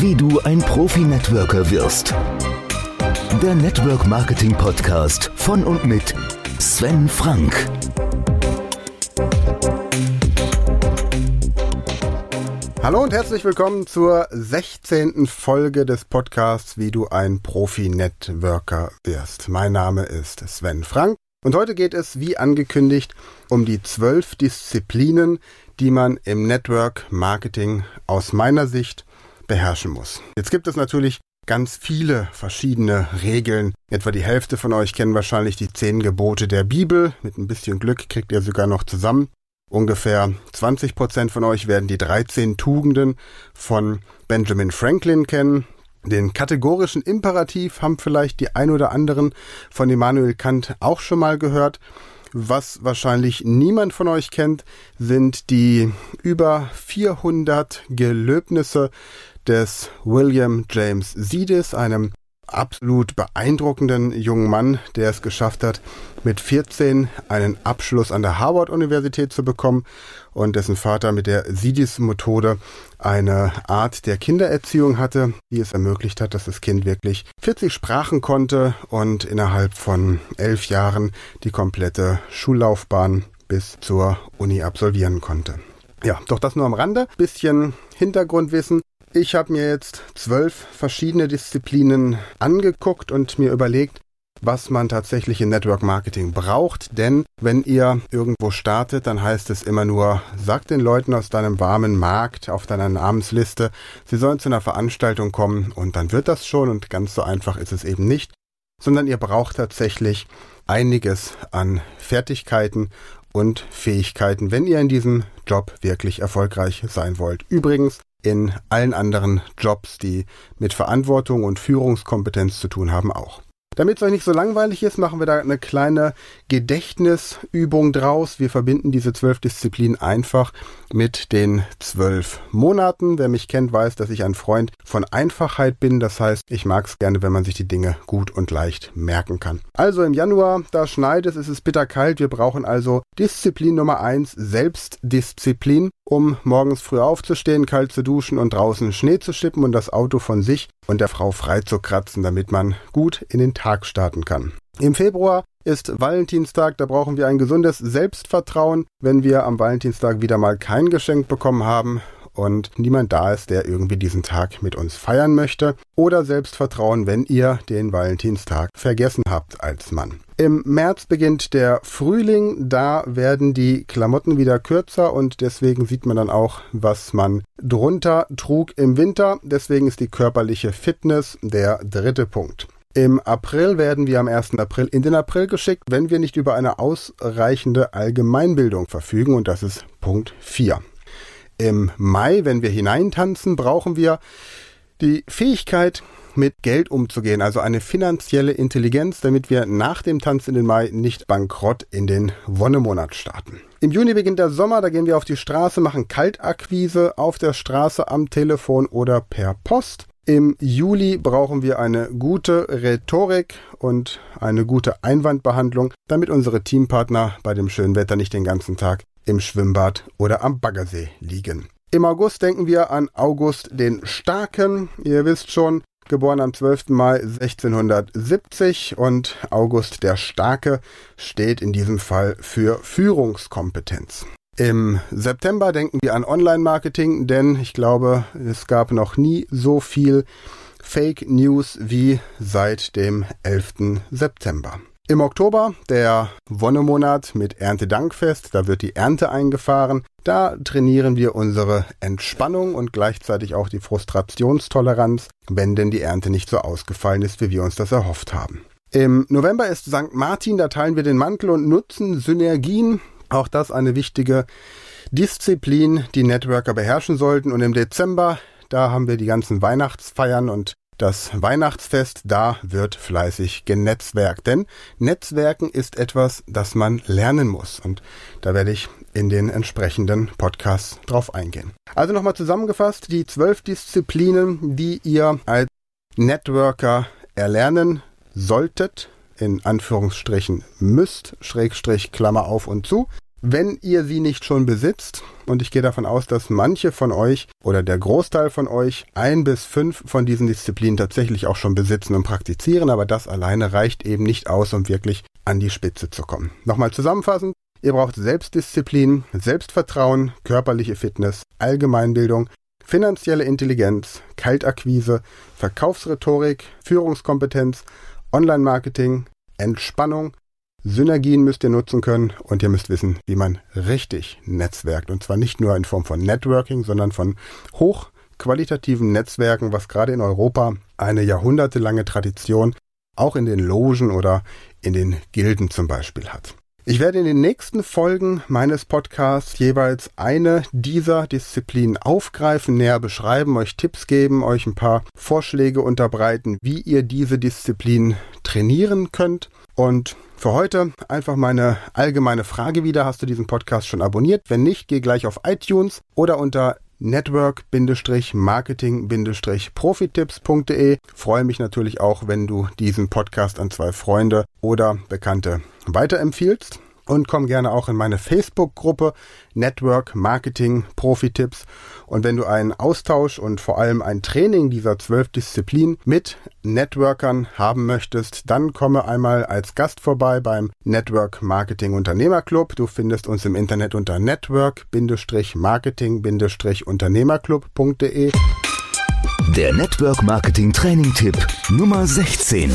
Wie du ein Profi-Networker wirst. Der Network Marketing Podcast von und mit Sven Frank. Hallo und herzlich willkommen zur 16. Folge des Podcasts Wie du ein Profi-Networker wirst. Mein Name ist Sven Frank und heute geht es, wie angekündigt, um die zwölf Disziplinen, die man im Network Marketing aus meiner Sicht beherrschen muss. Jetzt gibt es natürlich ganz viele verschiedene Regeln. Etwa die Hälfte von euch kennen wahrscheinlich die zehn Gebote der Bibel. Mit ein bisschen Glück kriegt ihr sogar noch zusammen. Ungefähr 20 Prozent von euch werden die 13 Tugenden von Benjamin Franklin kennen. Den kategorischen Imperativ haben vielleicht die ein oder anderen von Immanuel Kant auch schon mal gehört. Was wahrscheinlich niemand von euch kennt, sind die über 400 Gelöbnisse des William James Sidis, einem absolut beeindruckenden jungen Mann, der es geschafft hat, mit 14 einen Abschluss an der Harvard-Universität zu bekommen und dessen Vater mit der SIDIS-Methode eine Art der Kindererziehung hatte, die es ermöglicht hat, dass das Kind wirklich 40 Sprachen konnte und innerhalb von elf Jahren die komplette Schullaufbahn bis zur Uni absolvieren konnte. Ja, doch das nur am Rande. Bisschen Hintergrundwissen. Ich habe mir jetzt zwölf verschiedene Disziplinen angeguckt und mir überlegt, was man tatsächlich in Network Marketing braucht. Denn wenn ihr irgendwo startet, dann heißt es immer nur, sag den Leuten aus deinem warmen Markt auf deiner Namensliste, sie sollen zu einer Veranstaltung kommen und dann wird das schon und ganz so einfach ist es eben nicht, sondern ihr braucht tatsächlich einiges an Fertigkeiten und Fähigkeiten, wenn ihr in diesem Job wirklich erfolgreich sein wollt. Übrigens, in allen anderen Jobs, die mit Verantwortung und Führungskompetenz zu tun haben, auch. Damit es euch nicht so langweilig ist, machen wir da eine kleine Gedächtnisübung draus. Wir verbinden diese zwölf Disziplinen einfach mit den zwölf Monaten. Wer mich kennt, weiß, dass ich ein Freund von Einfachheit bin. Das heißt, ich mag es gerne, wenn man sich die Dinge gut und leicht merken kann. Also im Januar, da schneit es, es ist bitterkalt. Wir brauchen also Disziplin Nummer eins, Selbstdisziplin, um morgens früh aufzustehen, kalt zu duschen und draußen Schnee zu schippen und das Auto von sich und der Frau frei zu kratzen, damit man gut in den Tag starten kann. Im Februar ist Valentinstag, da brauchen wir ein gesundes Selbstvertrauen, wenn wir am Valentinstag wieder mal kein Geschenk bekommen haben und niemand da ist, der irgendwie diesen Tag mit uns feiern möchte. Oder Selbstvertrauen, wenn ihr den Valentinstag vergessen habt als Mann. Im März beginnt der Frühling, da werden die Klamotten wieder kürzer und deswegen sieht man dann auch, was man drunter trug im Winter. Deswegen ist die körperliche Fitness der dritte Punkt. Im April werden wir am 1. April in den April geschickt, wenn wir nicht über eine ausreichende Allgemeinbildung verfügen und das ist Punkt 4. Im Mai, wenn wir hineintanzen, brauchen wir die Fähigkeit, mit Geld umzugehen, also eine finanzielle Intelligenz, damit wir nach dem Tanz in den Mai nicht bankrott in den Wonnemonat starten. Im Juni beginnt der Sommer, da gehen wir auf die Straße, machen Kaltakquise auf der Straße, am Telefon oder per Post. Im Juli brauchen wir eine gute Rhetorik und eine gute Einwandbehandlung, damit unsere Teampartner bei dem schönen Wetter nicht den ganzen Tag im Schwimmbad oder am Baggersee liegen. Im August denken wir an August den Starken. Ihr wisst schon, geboren am 12. Mai 1670 und August der Starke steht in diesem Fall für Führungskompetenz. Im September denken wir an Online-Marketing, denn ich glaube, es gab noch nie so viel Fake News wie seit dem 11. September. Im Oktober, der Wonnemonat mit Erntedankfest, da wird die Ernte eingefahren. Da trainieren wir unsere Entspannung und gleichzeitig auch die Frustrationstoleranz, wenn denn die Ernte nicht so ausgefallen ist, wie wir uns das erhofft haben. Im November ist St. Martin, da teilen wir den Mantel und nutzen Synergien. Auch das eine wichtige Disziplin, die Networker beherrschen sollten. Und im Dezember, da haben wir die ganzen Weihnachtsfeiern und das Weihnachtsfest, da wird fleißig genetzwerkt. Denn Netzwerken ist etwas, das man lernen muss. Und da werde ich in den entsprechenden Podcasts drauf eingehen. Also nochmal zusammengefasst, die zwölf Disziplinen, die ihr als Networker erlernen solltet, in Anführungsstrichen müsst, Schrägstrich, Klammer auf und zu. Wenn ihr sie nicht schon besitzt, und ich gehe davon aus, dass manche von euch oder der Großteil von euch ein bis fünf von diesen Disziplinen tatsächlich auch schon besitzen und praktizieren, aber das alleine reicht eben nicht aus, um wirklich an die Spitze zu kommen. Nochmal zusammenfassend. Ihr braucht Selbstdisziplin, Selbstvertrauen, körperliche Fitness, Allgemeinbildung, finanzielle Intelligenz, Kaltakquise, Verkaufsrhetorik, Führungskompetenz, Online-Marketing, Entspannung, Synergien müsst ihr nutzen können und ihr müsst wissen, wie man richtig netzwerkt. Und zwar nicht nur in Form von Networking, sondern von hochqualitativen Netzwerken, was gerade in Europa eine jahrhundertelange Tradition auch in den Logen oder in den Gilden zum Beispiel hat. Ich werde in den nächsten Folgen meines Podcasts jeweils eine dieser Disziplinen aufgreifen, näher beschreiben, euch Tipps geben, euch ein paar Vorschläge unterbreiten, wie ihr diese Disziplin trainieren könnt. Und für heute einfach meine allgemeine Frage wieder. Hast du diesen Podcast schon abonniert? Wenn nicht, geh gleich auf iTunes oder unter network-marketing-profitipps.de. Freue mich natürlich auch, wenn du diesen Podcast an zwei Freunde oder Bekannte weiterempfiehlst und komm gerne auch in meine Facebook-Gruppe Network Marketing Profi-Tipps. Und wenn du einen Austausch und vor allem ein Training dieser zwölf Disziplinen mit Networkern haben möchtest, dann komme einmal als Gast vorbei beim Network Marketing Unternehmer Club. Du findest uns im Internet unter network-marketing-unternehmerclub.de. Der Network Marketing Training Tipp Nummer 16.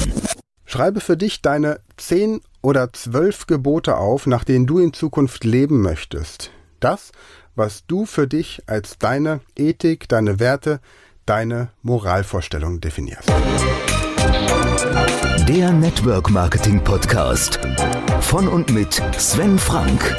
Schreibe für dich deine zehn oder zwölf Gebote auf, nach denen du in Zukunft leben möchtest. Das, was du für dich als deine Ethik, deine Werte, deine Moralvorstellung definierst. Der Network Marketing Podcast von und mit Sven Frank.